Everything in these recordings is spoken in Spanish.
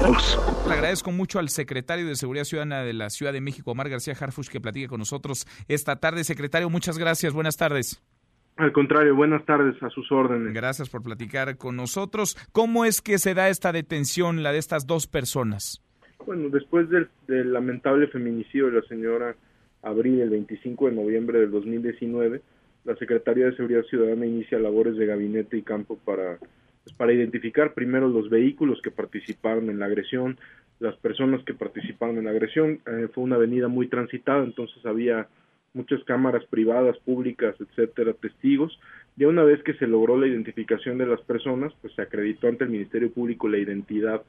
Le agradezco mucho al secretario de Seguridad Ciudadana de la Ciudad de México, Omar García Harfush, que platique con nosotros esta tarde. Secretario, muchas gracias. Buenas tardes. Al contrario, buenas tardes a sus órdenes. Gracias por platicar con nosotros. ¿Cómo es que se da esta detención, la de estas dos personas? Bueno, después del, del lamentable feminicidio de la señora Abril el 25 de noviembre del 2019, la Secretaría de Seguridad Ciudadana inicia labores de gabinete y campo para, para identificar primero los vehículos que participaron en la agresión, las personas que participaron en la agresión. Eh, fue una avenida muy transitada, entonces había muchas cámaras privadas, públicas, etcétera, testigos. Ya una vez que se logró la identificación de las personas, pues se acreditó ante el Ministerio Público la identidad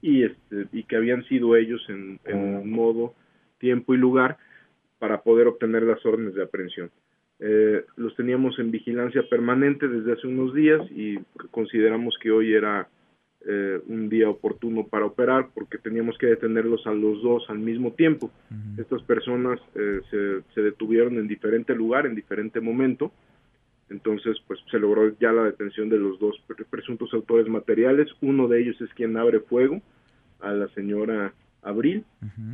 y este y que habían sido ellos en, en modo, tiempo y lugar para poder obtener las órdenes de aprehensión. Eh, los teníamos en vigilancia permanente desde hace unos días y consideramos que hoy era eh, un día oportuno para operar porque teníamos que detenerlos a los dos al mismo tiempo. Estas personas eh, se, se detuvieron en diferente lugar, en diferente momento. Entonces, pues se logró ya la detención de los dos presuntos autores materiales. Uno de ellos es quien abre fuego a la señora Abril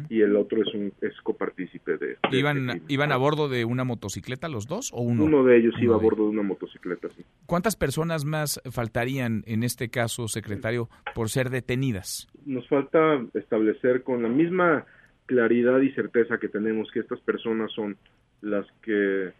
y el otro es un es copartícipe de, de ¿Iban, este ¿Iban a bordo de una motocicleta los dos o uno? Uno de ellos Uno iba a bordo de una motocicleta, sí. ¿Cuántas personas más faltarían en este caso, secretario, por ser detenidas? Nos falta establecer con la misma claridad y certeza que tenemos que estas personas son las que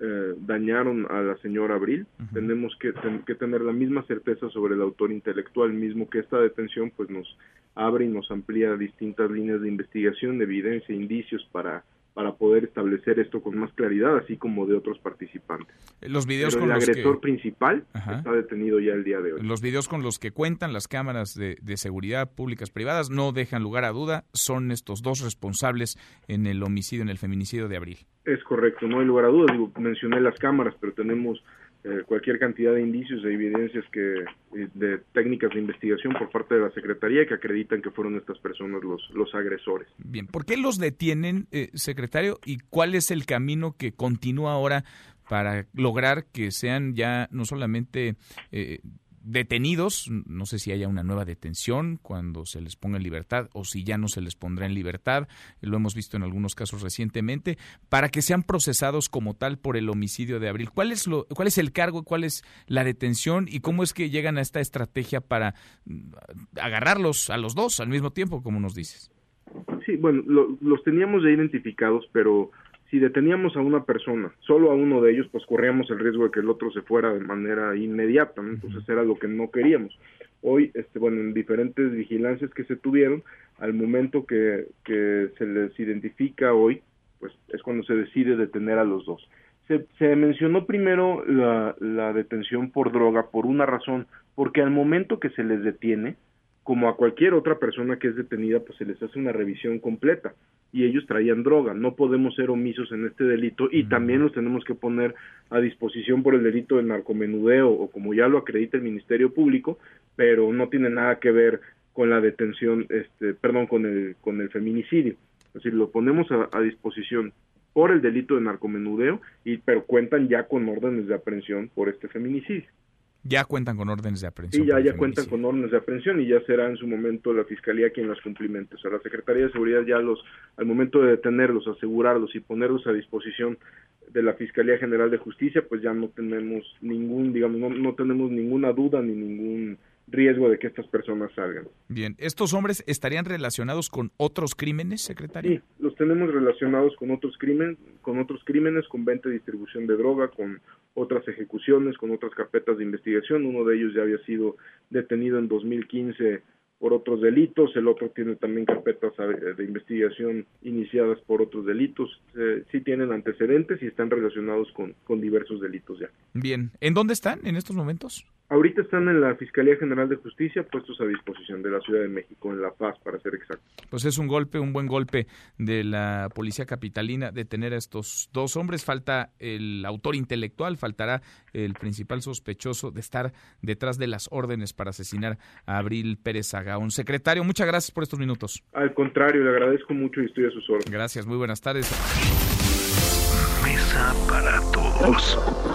eh, dañaron a la señora Abril. Tenemos que, ten- que tener la misma certeza sobre el autor intelectual mismo que esta detención pues nos abre y nos amplía distintas líneas de investigación, de evidencia, indicios para para poder establecer esto con más claridad, así como de otros participantes. Los videos Pero con el los agresor que principal Ajá. está detenido ya el día de hoy. los videos con los que cuentan las cámaras de, de seguridad públicas privadas no dejan lugar a duda, son estos dos responsables en el homicidio, en el feminicidio de abril. Es correcto, no hay lugar a dudas. Digo, mencioné las cámaras, pero tenemos eh, cualquier cantidad de indicios e evidencias que eh, de técnicas de investigación por parte de la Secretaría que acreditan que fueron estas personas los, los agresores. Bien, ¿por qué los detienen, eh, secretario? ¿Y cuál es el camino que continúa ahora para lograr que sean ya no solamente eh, detenidos, no sé si haya una nueva detención cuando se les ponga en libertad o si ya no se les pondrá en libertad, lo hemos visto en algunos casos recientemente, para que sean procesados como tal por el homicidio de abril. ¿Cuál es, lo, cuál es el cargo, cuál es la detención y cómo es que llegan a esta estrategia para mm, agarrarlos a los dos al mismo tiempo, como nos dices? Sí, bueno, lo- los teníamos ya identificados, pero si deteníamos a una persona, solo a uno de ellos, pues corríamos el riesgo de que el otro se fuera de manera inmediata, ¿no? entonces era lo que no queríamos. Hoy, este, bueno, en diferentes vigilancias que se tuvieron, al momento que, que se les identifica hoy, pues es cuando se decide detener a los dos. Se, se mencionó primero la, la detención por droga por una razón, porque al momento que se les detiene, como a cualquier otra persona que es detenida, pues se les hace una revisión completa y ellos traían droga. No podemos ser omisos en este delito y también los tenemos que poner a disposición por el delito de narcomenudeo o como ya lo acredita el Ministerio Público, pero no tiene nada que ver con la detención, este, perdón, con el con el feminicidio. Es decir, lo ponemos a, a disposición por el delito de narcomenudeo y pero cuentan ya con órdenes de aprehensión por este feminicidio. Ya cuentan con órdenes de aprehensión. Sí, ya, ya cuentan con órdenes de aprehensión y ya será en su momento la Fiscalía quien las cumplimente. O sea, la Secretaría de Seguridad ya los, al momento de detenerlos, asegurarlos y ponerlos a disposición de la Fiscalía General de Justicia, pues ya no tenemos ningún, digamos, no, no tenemos ninguna duda ni ningún riesgo de que estas personas salgan. Bien, ¿estos hombres estarían relacionados con otros crímenes, secretario? Sí, los tenemos relacionados con otros crímenes, con otros crímenes, con venta y distribución de droga, con otras ejecuciones, con otras carpetas de investigación. Uno de ellos ya había sido detenido en 2015 por otros delitos, el otro tiene también carpetas eh, de investigación iniciadas por otros delitos. Eh, sí tienen antecedentes y están relacionados con, con diversos delitos ya. Bien, ¿en dónde están en estos momentos? Ahorita están en la Fiscalía General de Justicia puestos a disposición de la Ciudad de México, en La Paz, para ser exacto. Pues es un golpe, un buen golpe de la policía capitalina detener a estos dos hombres. Falta el autor intelectual, faltará el principal sospechoso de estar detrás de las órdenes para asesinar a Abril Pérez Agaón. Secretario, muchas gracias por estos minutos. Al contrario, le agradezco mucho y estoy a sus órdenes. Gracias, muy buenas tardes. Mesa para todos.